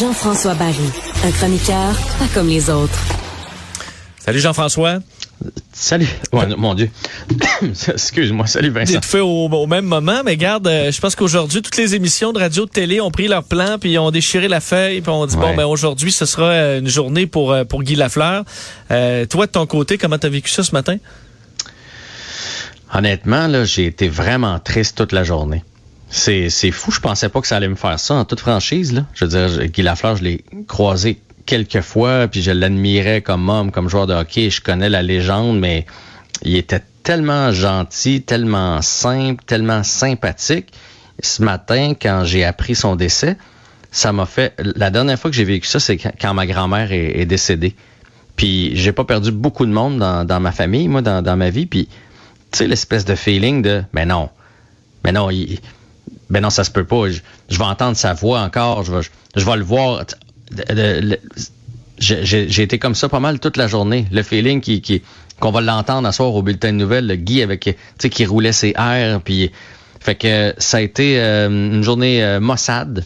Jean-François Barry, un chroniqueur pas comme les autres. Salut Jean-François. Salut. Ouais, mon Dieu. Excuse-moi. Salut Vincent. C'est fait au, au, même moment, mais garde, euh, je pense qu'aujourd'hui, toutes les émissions de radio de télé ont pris leur plan, puis ont déchiré la feuille, puis on dit, Ouais. bon, ben aujourd'hui, ce sera euh, une journée pour, euh, pour Guy Lafleur. Euh, toi, de ton côté, comment t'as vécu ça ce matin? Honnêtement, là, j'ai été vraiment triste toute la journée. C'est, c'est fou. Je pensais pas que ça allait me faire ça en toute franchise, là. Je veux dire, Guy Lafleur, je l'ai croisé quelques fois, puis je l'admirais comme homme, comme joueur de hockey. Je connais la légende, mais il était tellement gentil, tellement simple, tellement sympathique. Ce matin, quand j'ai appris son décès, ça m'a fait. La dernière fois que j'ai vécu ça, c'est quand, ma grand-mère est, décédée. Puis j'ai pas perdu beaucoup de monde dans, dans ma famille, moi, dans, dans ma vie. Puis tu sais, l'espèce de feeling de, ben non, ben non, il, ben non, ça se peut pas. Je, vais entendre sa voix encore, je vais, je, le voir. J'ai été comme ça pas mal toute la journée. Le feeling qui, qui, qu'on va l'entendre à soir au bulletin de nouvelles, le Guy avec, tu sais, qui roulait ses airs, puis fait que ça a été euh, une journée euh, maussade,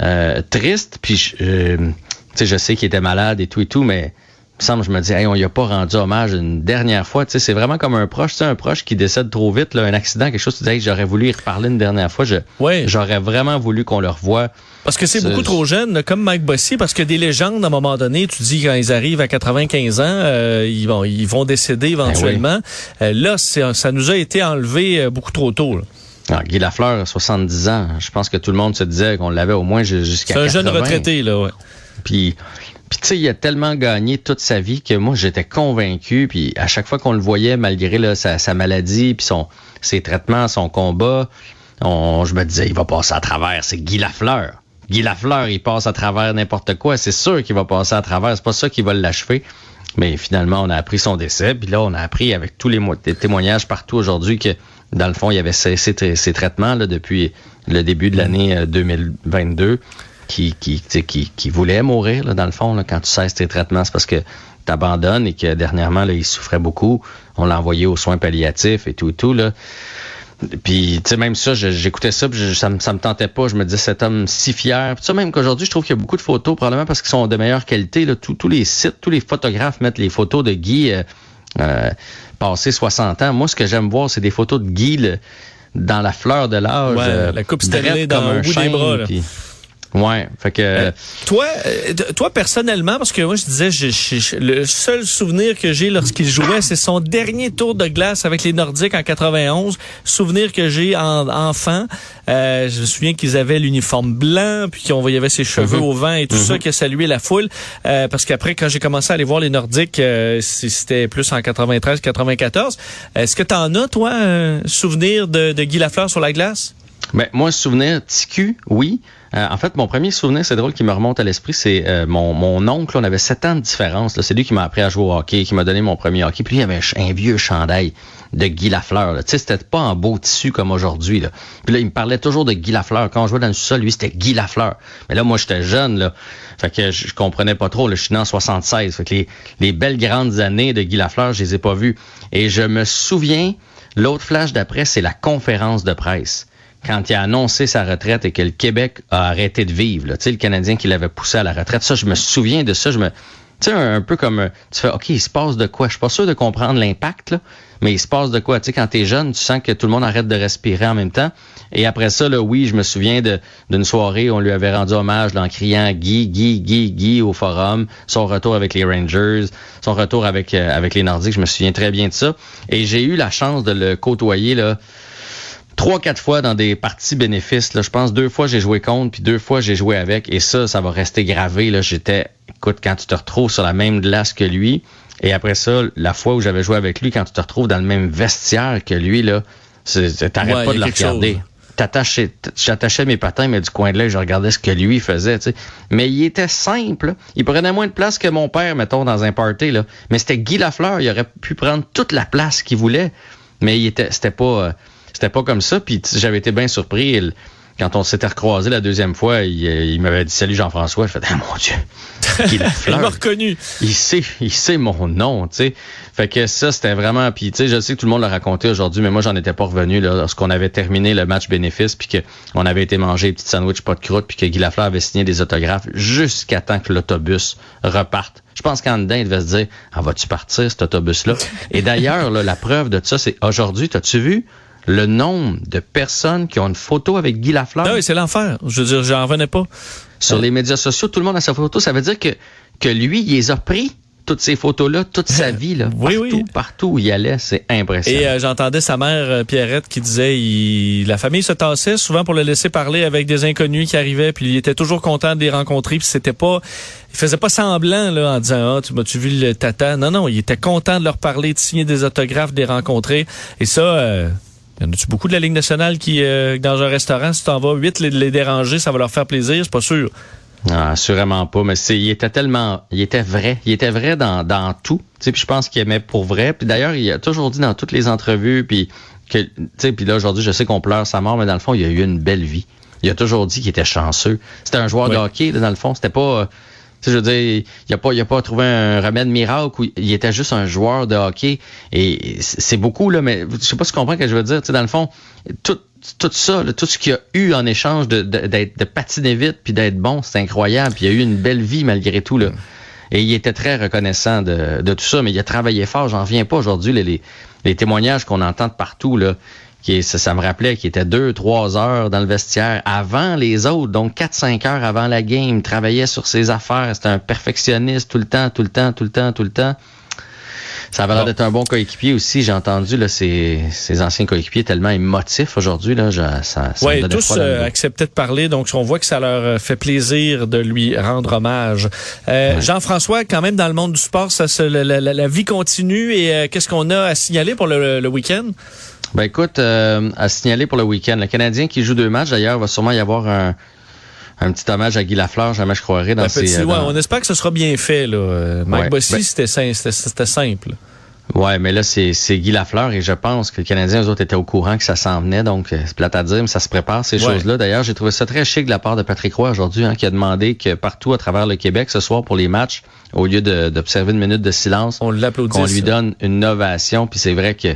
euh, triste, puis je, je sais qu'il était malade et tout et tout, mais semble, je me dis, hey, on y a pas rendu hommage une dernière fois. Tu sais, c'est vraiment comme un proche, tu sais, un proche qui décède trop vite, là, un accident, quelque chose, tu dis, hey, j'aurais voulu y reparler une dernière fois. Je, Ouais. J'aurais vraiment voulu qu'on le revoie. Parce que c'est beaucoup trop jeune, comme Mike Bossy, parce que des légendes, à un moment donné, tu dis quand ils arrivent à 95 ans, euh, ils, vont, ils vont décéder éventuellement. Euh, là, ça nous a été enlevé euh, beaucoup trop tôt. là. Alors, Guy Lafleur, 70 ans, je pense que tout le monde se disait qu'on l'avait au moins ju- jusqu'à C'est un jeune 80. retraité, là, ouais. Puis, puis tu sais, il a tellement gagné toute sa vie que moi, j'étais convaincu. Puis à chaque fois qu'on le voyait, malgré là, sa, maladie, puis son, ses traitements, son combat, on, je me disais, il va passer à travers. C'est Guy Lafleur. Guy Lafleur, il passe à travers n'importe quoi. C'est sûr qu'il va passer à travers. C'est pas ça qui va l'achever. Mais finalement, on a appris son décès. Puis là, on a appris avec tous les des témoignages partout aujourd'hui que, dans le fond, il avait cessé ses traitements là, depuis le début de l'année euh, 2022 qui, qui, tu sais, qui, qui voulait mourir, là, dans le fond, là, quand tu cesses tes traitements, c'est parce que tu abandonnes et que dernièrement, là, il souffrait beaucoup. On l'a envoyé aux soins palliatifs et tout et tout. Là. Puis, tu sais, même ça, j'écoutais ça, puis je- ça, me, ça me tentait pas. Je me disais, cet homme si fier. Puis ça, même qu'aujourd'hui, je trouve qu'il y a beaucoup de photos, probablement parce qu'ils sont de meilleure qualité. Là. Tous, tous les sites, tous les photographes mettent les photos de Guy euh, euh, passé 60 ans. Moi, ce que j'aime voir, c'est des photos de Guy là, dans la fleur de l'âge. Ouais, euh, la coupe drette dans- un bout des chêne, bras, là. puis- Ouais, fait que... Euh, toi, euh, toi personnellement, parce que moi je disais, je- je- le seul souvenir que j'ai lorsqu'il jouait, c'est son dernier tour de glace avec les Nordiques en 91. Souvenir que j'ai en enfant. Euh, je me souviens qu'ils avaient l'uniforme blanc, puis qu'on voyait ses cheveux Mhm. au vent et tout ça, qui a salué la foule. Euh, parce qu'après, quand j'ai commencé à aller voir les Nordiques, euh, c'était plus en 93-94. Est-ce que t'en as, toi, un souvenir de, de Guy Lafleur sur la glace? Ben, moi, souvenir TQ, oui. Euh, en fait, mon premier souvenir, c'est drôle, qui me remonte à l'esprit, c'est euh, mon, mon oncle, on avait sept ans de différence. C'est lui qui m'a appris à jouer au hockey, qui m'a donné mon premier hockey. Puis lui, il avait un, vieux chandail de Guy Lafleur. Tu sais, c'était pas en beau tissu comme aujourd'hui. là. Puis là, il me parlait toujours de Guy Lafleur. Quand on jouait dans le sol, lui, c'était Guy Lafleur. Mais là, moi, j'étais jeune, là. Fait que je, je comprenais pas trop. Là. Je suis né en 76. Fait que les, les belles grandes années de Guy Lafleur, je les ai pas vues. Et je me souviens, l'autre flash d'après, c'est la conférence de presse quand il a annoncé sa retraite et que le Québec a arrêté de vivre. là. Tu le Canadien qui l'avait poussé à la retraite. Ça, je me souviens de ça. Je me, Tu sais, un, peu comme, euh, tu fais, OK, il se passe de quoi? Je suis pas sûr de comprendre l'impact, mais il se passe de quoi? Tu sais, quand t'es jeune, tu sens que tout le monde arrête de respirer en même temps. Et après ça, là, oui, je me souviens d'une soirée où on lui avait rendu hommage en criant Guy, Guy, Guy, Guy au forum, son retour avec les Rangers, son retour avec, euh, avec les Nordiques, je me souviens très bien de ça. Et j'ai eu la chance de le côtoyer, là, trois, quatre fois dans des parties bénéfices. Là. Je pense deux fois j'ai joué contre, puis deux fois j'ai joué avec. Et ça, ça va rester gravé. Là. J'étais, écoute, quand tu te retrouves sur la même glace que lui, et après ça, la fois où j'avais joué avec lui, quand tu te retrouves dans le même vestiaire que lui, là, t'arrêtes Ouais, pas de le regarder. chose. J'attachais mes patins, mais du coin de l'œil, je regardais ce que lui faisait. Mais il était simple. là. Il prenait moins de place que mon père, mettons, dans un party. Là. Mais c'était Guy Lafleur. Il aurait pu prendre toute la place qu'il voulait. Mais il était, c'était pas, euh, c'était pas comme ça. Puis j'avais été bien surpris. Il- quand on s'était recroisé la deuxième fois, il, euh, il m'avait dit salut Jean-François. Je fais ah mon Dieu, Guy Il m'a reconnu. il sait, il sait mon nom, tu sais. Fait que ça, c'était vraiment. Puis, tu sais, je sais que tout le monde l'a raconté aujourd'hui, mais moi, j'en étais pas revenu là, lorsqu'on avait terminé le match bénéfice, puis qu'on avait été manger des petits sandwichs pas de croûte, puis que Guy Lafleur avait signé des autographes jusqu'à temps que l'autobus reparte. Je pense qu'en dedans, il devait se dire, ah, vas-tu partir, cet autobus-là? Et d'ailleurs, là, la preuve de ça, c'est aujourd'hui, t'as-tu vu le nombre de personnes qui ont une photo avec Guy Lafleur? Ah oui, c'est l'enfer. Je veux dire, j'en revenais pas. Sur les médias sociaux, tout le monde a sa photo. Ça veut dire que, que lui, il les a pris, toutes ces photos-là, toute sa vie, là, Oui, partout, oui. partout où il allait. C'est impressionnant. Et euh, j'entendais sa mère euh, Pierrette qui disait il, la famille se tassait souvent pour le laisser parler avec des inconnus qui arrivaient puis il était toujours content de les rencontrer puis c'était pas il faisait pas semblant là en disant ah tu m'as-tu vu le tata? Non non il était content de leur parler de signer des autographes de les rencontrer et ça euh, y en a-tu beaucoup de la Ligue nationale qui, euh, dans un restaurant, si tu en vas vite les, les déranger, ça va leur faire plaisir? C'est pas sûr. Ah, assurément pas, mais c'est, il était tellement, il était vrai, il était vrai dans, dans tout. Tu sais, puis je pense qu'il aimait pour vrai. Puis d'ailleurs, il a toujours dit dans toutes les entrevues, puis que, tu sais, puis là aujourd'hui, je sais qu'on pleure sa mort, mais dans le fond, il a eu une belle vie. Il a toujours dit qu'il était chanceux. C'était un joueur de Oui. hockey, là, dans le fond. C'était pas, euh, je veux dire, il a pas, il a pas trouvé un remède miracle. Où il était juste un joueur de hockey. Et c'est beaucoup là, mais je sais pas si tu comprends ce que je veux dire. Tu sais, dans le fond, tout, tout ça, là, tout ce qu'il a eu en échange de, de, de patiner vite puis d'être bon, c'est incroyable. Puis il a eu une belle vie malgré tout. Là. Et il était très reconnaissant de, de tout ça, mais il a travaillé fort. J'en reviens pas aujourd'hui. là, Les, les témoignages qu'on entend de partout, là, qui ça, ça me rappelait qu'il était deux, trois heures dans le vestiaire avant les autres, donc quatre, cinq heures avant la game. Il travaillait sur ses affaires. C'était un perfectionniste tout le temps, tout le temps, tout le temps, tout le temps. Ça avait l'air d'être un bon coéquipier aussi. J'ai entendu là, ses, ses anciens coéquipiers tellement émotifs aujourd'hui. Là, je- ça, ça me donnait tous euh, acceptaient de parler, donc on voit que ça leur euh, fait plaisir de lui rendre hommage. Euh, Jean-François, quand même, dans le monde du sport, ça, se- la, la- la vie continue et euh, qu'est-ce qu'on a à signaler pour le, le week-end? Ben écoute, euh, à signaler pour le week-end, le Canadien qui joue deux matchs, d'ailleurs, va sûrement y avoir un, un petit hommage à Guy Lafleur, jamais je croirais, dans Ben, ses... petit- euh, ouais, dans- on espère que ce sera bien fait. Là. Euh, Mike Ouais. Bossy, Ben- c'était sim- c'était- c'était simple. Ouais, mais là, c'est Guy Lafleur et je pense que les Canadiens, eux autres, étaient au courant que ça s'en venait. Donc, c'est plate à dire, mais ça se prépare, ces Ouais. choses-là. D'ailleurs, j'ai trouvé ça très chic de la part de Patrick Roy aujourd'hui, hein, qui a demandé que partout à travers le Québec, ce soir, pour les matchs, au lieu d'observer une minute de silence, On l'applaudit. qu'on lui donne une ovation. Puis c'est vrai que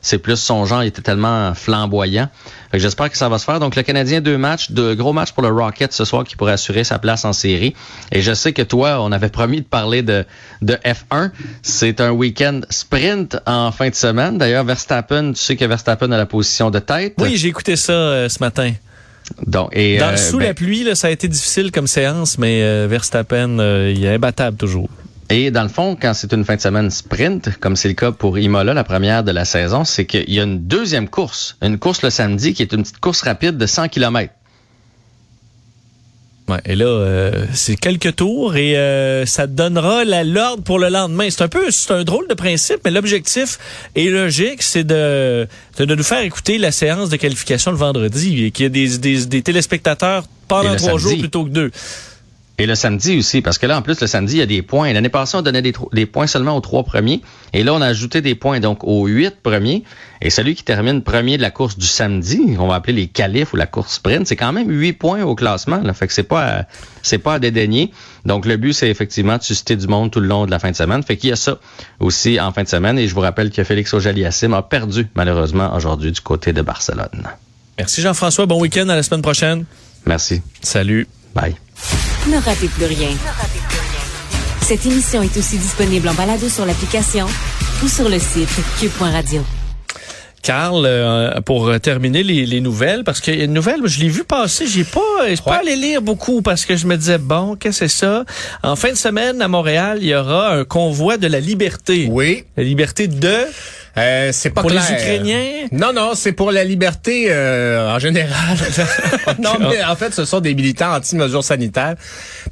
c'est plus son genre, il était tellement flamboyant. J'espère que ça va se faire. Donc le Canadien, deux matchs, deux gros matchs pour le Rocket ce soir qui pourrait assurer sa place en série. Et je sais que toi, on avait promis de parler de, de F1. C'est un week-end sprint en fin de semaine. D'ailleurs, Verstappen, tu sais que Verstappen a la position de tête. Oui, j'ai écouté ça euh, ce matin. Donc, et, Dans, euh, sous ben, la pluie, là, ça a été difficile comme séance, mais euh, Verstappen, il est imbattable toujours. Et dans le fond, quand c'est une fin de semaine sprint, comme c'est le cas pour Imola, la première de la saison, c'est qu'il y a une deuxième course, une course le samedi qui est une petite course rapide de 100 km. Ouais, et là, euh, c'est quelques tours et euh, ça donnera la l'ordre pour le lendemain. C'est un peu, c'est un drôle de principe, mais l'objectif est logique, c'est de, de, de nous faire écouter la séance de qualification le vendredi et qu'il y ait des, des, des téléspectateurs pendant trois jours plutôt que deux. Et le samedi aussi, parce que là, en plus, le samedi, il y a des points. L'année passée, on donnait des, points seulement aux trois premiers. Et là, on a ajouté des points donc aux huit premiers. Et celui qui termine premier de la course du samedi, on va appeler les qualifs ou la course sprint, c'est quand même huit points au classement. Là. Fait que c'est pas à, c'est pas à dédaigner. Donc, le but, c'est effectivement de susciter du monde tout le long de la fin de semaine. Fait qu'il y a ça aussi en fin de semaine. Et je vous rappelle que Félix Auger-Aliassime a perdu, malheureusement, aujourd'hui du côté de Barcelone. Merci Jean-François, bon week-end à la semaine prochaine. Merci. Salut. Bye. Ne ratez plus rien. Cette émission est aussi disponible en balado sur l'application ou sur le site cube.radio. Carl, euh, pour terminer les, les nouvelles, parce qu'il y a une nouvelle, je l'ai vu passer, j'ai pas, je suis pas allé lire beaucoup parce que je me disais bon, qu'est-ce que c'est ça? En fin de semaine à Montréal, il y aura un convoi de la liberté. Oui. La liberté de Euh, c'est pas pour clair. les Ukrainiens? Non, non, c'est pour la liberté euh, en général. non, mais en fait, ce sont des militants anti-mesures sanitaires.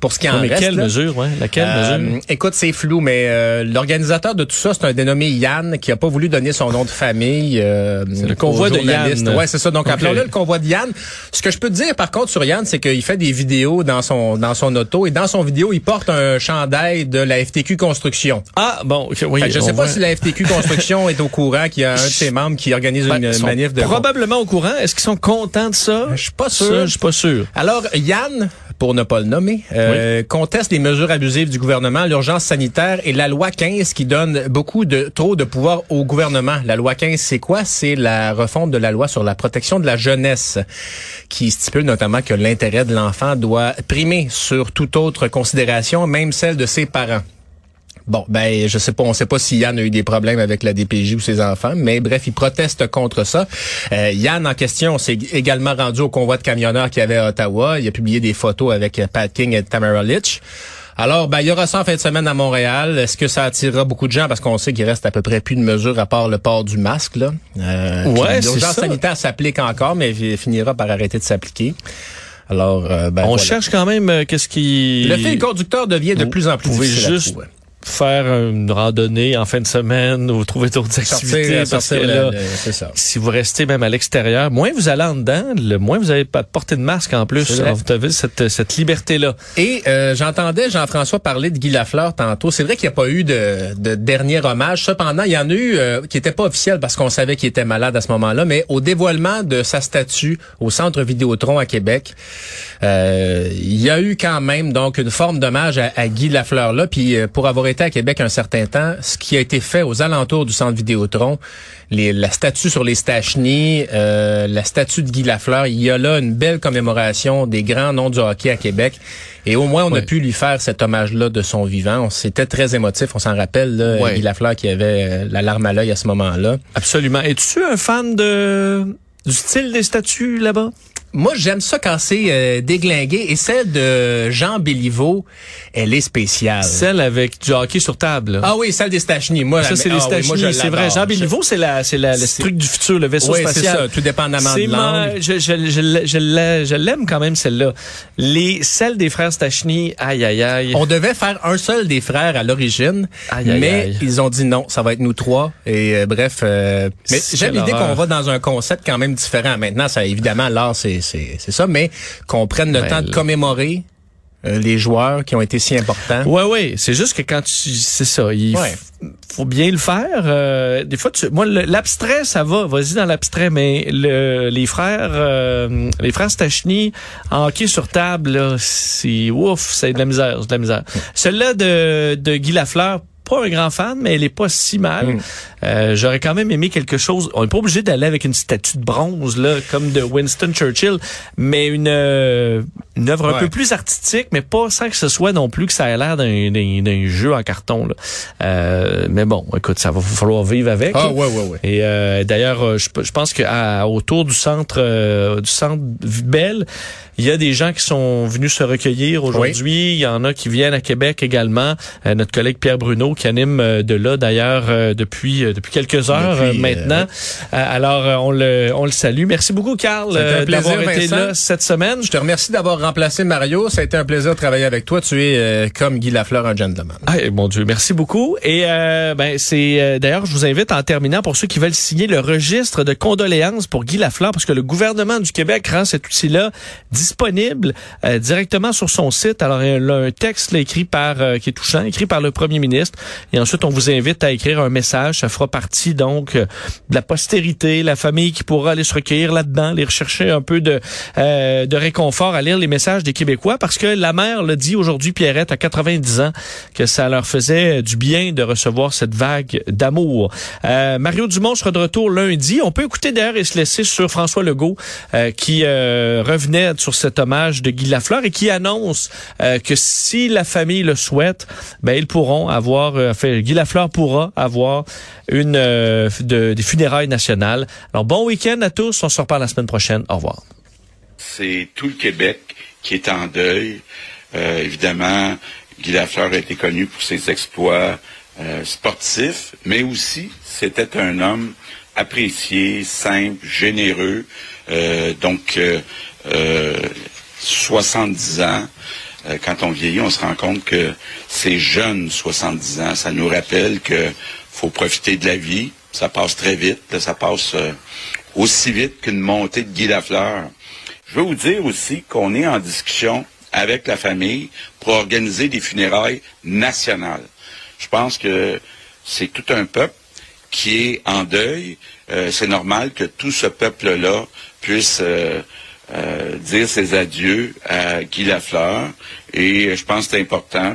Pour ce qui en mais reste. quelle là. mesure, ouais? Laquelle Euh, mesure? écoute, c'est flou, mais euh, l'organisateur de tout ça, c'est un dénommé Yann qui a pas voulu donner son nom de famille. Euh, C'est le convoi de. Yann. Ouais, c'est ça. Donc, Ok. appelons-le le convoi de Yann. Ce que je peux te dire, par contre, sur Yann, c'est qu'il fait des vidéos dans son dans son auto et dans son vidéo, il porte un chandail de la FTQ Construction. Ah bon, ok, oui. Fait que je sais pas si la FTQ Construction est au courant qu'il y a un de ses membres qui organise Ben, une manif de probablement au courant. Est-ce qu'ils sont contents de ça? Je suis pas Ça, sûr. Je suis pas sûr. Alors, Yann, pour ne pas le nommer, euh, conteste les mesures abusives du gouvernement, l'urgence sanitaire et la loi 15 qui donne beaucoup de trop de pouvoir au gouvernement. La loi 15, c'est quoi? C'est la refonte de la loi sur la protection de la jeunesse qui stipule notamment que l'intérêt de l'enfant doit primer sur toute autre considération, même celle de ses parents. Bon, ben, je sais pas, on sait pas si Yann a eu des problèmes avec la DPJ ou ses enfants, mais bref, il proteste contre ça. Euh, Yann, en question, s'est également rendu au convoi de camionneurs qu'il y avait à Ottawa. Il a publié des photos avec euh, Pat King et Tamara Litch. Alors, ben, il y aura ça en fin de semaine à Montréal. Est-ce que ça attirera beaucoup de gens? Parce qu'on sait qu'il reste à peu près plus de mesures à part le port du masque, là. Euh, Ouais, c'est L'urgence sanitaire s'applique encore, mais il finira par arrêter de s'appliquer. Alors, euh, ben, on voilà. cherche quand même euh, qu'est-ce qui. Le fil conducteur devient de plus en plus difficile juste. Faire une randonnée en fin de semaine ou trouver d'autres activités Sortir, parce que là, le- ça. si vous restez même à l'extérieur, moins vous allez en dedans, le moins vous avez pas de porter de masque en plus. Alors, vous avez cette, cette liberté-là. Et euh, j'entendais Jean-François parler de Guy Lafleur tantôt. C'est vrai qu'il n'y a pas eu de, de dernier hommage. Cependant, il y en a eu euh, qui n'était pas officiel parce qu'on savait qu'il était malade à ce moment-là, mais au dévoilement de sa statue au Centre Vidéotron à Québec, euh, il y a eu quand même donc une forme d'hommage à, à Guy Lafleur là. Puis euh, pour avoir été à Québec un certain temps, ce qui a été fait aux alentours du Centre Vidéotron, les, la statue sur les Stachny, euh, la statue de Guy Lafleur, il y a là une belle commémoration des grands noms du hockey à Québec. Et au moins, on a pu lui faire cet hommage-là de son vivant. C'était très émotif, on s'en rappelle, là. Guy Lafleur qui avait euh, la larme à l'œil à ce moment-là. Absolument. Es-tu un fan de du style des statues là-bas? Moi, j'aime ça quand c'est euh, déglingué. Et celle de Jean Béliveau, elle est spéciale. Celle avec du hockey sur table. là. Ah oui, celle des Stachny. Moi, ça, c'est les ah oui, c'est vrai. Jean Béliveau, c'est la, c'est la, le C'est- truc du futur, le vaisseau Oui, c'est spatial. ça, tout dépendamment C'est de ma- l'angle. je, je, je, je je l'aime quand même celle-là. Les celles des frères Stachny, aïe aïe aïe. On devait faire un seul des frères à l'origine, Aïe, aïe, mais aïe. ils ont dit non, ça va être nous trois. Et euh, bref, euh, mais C'est j'aime l'idée qu'on va dans un concept quand même différent. Maintenant, ça évidemment l'art c'est c'est c'est ça, mais qu'on prenne le Ben, temps de commémorer euh, les joueurs qui ont été si importants. Ouais, ouais. C'est juste que quand tu, c'est ça, il Ouais. faut bien le faire. Euh, des fois, tu, moi, l'abstrait, ça va. Vas-y dans l'abstrait, mais le, les frères, euh, les frères Stachny, en hockey sur table, là, c'est ouf, c'est de la misère, c'est de la misère. Celle-là de, de Guy Lafleur. Pas un grand fan, mais elle est pas si mal. Mm. Euh, J'aurais quand même aimé quelque chose. On n'est pas obligé d'aller avec une statue de bronze là, comme de Winston Churchill, mais une euh, une œuvre un peu plus artistique, mais pas sans que ce soit non plus que ça ait l'air d'un- jeu en carton. Là. Euh, mais bon, écoute, ça va falloir vivre avec. Ah là. ouais ouais ouais. Et euh, d'ailleurs, euh, je, je pense que à- autour du centre du centre Belle, il y a des gens qui sont venus se recueillir aujourd'hui. Il y en a qui viennent à Québec également. Euh, notre collègue Pierre Bruno qui anime euh, de là d'ailleurs euh, depuis euh, depuis quelques heures Depuis, euh, maintenant. Euh, alors euh, on le on le salue. Merci beaucoup Carl d'avoir été Vincent. là cette semaine. Je te remercie d'avoir remplacé Mario. Ça a été un plaisir de travailler avec toi. Tu es euh, comme Guy Lafleur, un gentleman. Ah, mon Dieu, merci beaucoup. Et euh, ben c'est euh, d'ailleurs, je vous invite en terminant pour ceux qui veulent signer le registre de condoléances pour Guy Lafleur, parce que le gouvernement du Québec rend cet outil-là disponible euh, directement sur son site. Alors il y a un texte là, écrit par euh, qui est touchant, écrit par le Premier ministre. Et ensuite, on vous invite à écrire un message. Ça fera partie donc euh, de la postérité, la famille qui pourra aller se recueillir là-dedans, aller rechercher un peu de euh, de réconfort à lire les messages des Québécois, parce que la mère le dit aujourd'hui, Pierrette, à 90 ans, que ça leur faisait du bien de recevoir cette vague d'amour. Euh, Mario Dumont sera de retour lundi. On peut écouter d'ailleurs et se laisser sur François Legault, euh, qui euh, revenait sur cet hommage de Guy Lafleur et qui annonce euh, que si la famille le souhaite, ben ils pourront avoir, euh, Guy Lafleur pourra avoir une euh, de, des funérailles nationales. Alors bon week-end à tous, on se reparle la semaine prochaine. Au revoir. C'est tout le Québec qui est en deuil. évidemment, Guy Lafleur a été connu pour ses exploits sportifs, mais aussi c'était un homme apprécié, simple, généreux. Donc 70 ans. Euh, quand on vieillit, on se rend compte que ces jeunes 70 ans, ça nous rappelle que faut profiter de la vie. Ça passe très vite. Ça passe euh, aussi vite qu'une montée de Guy Lafleur. Je veux vous dire aussi qu'on est en discussion avec la famille pour organiser des funérailles nationales. Je pense que c'est tout un peuple qui est en deuil. Euh, c'est normal que tout ce peuple-là puisse euh, dire ses adieux à Guy Lafleur et je pense que c'est important.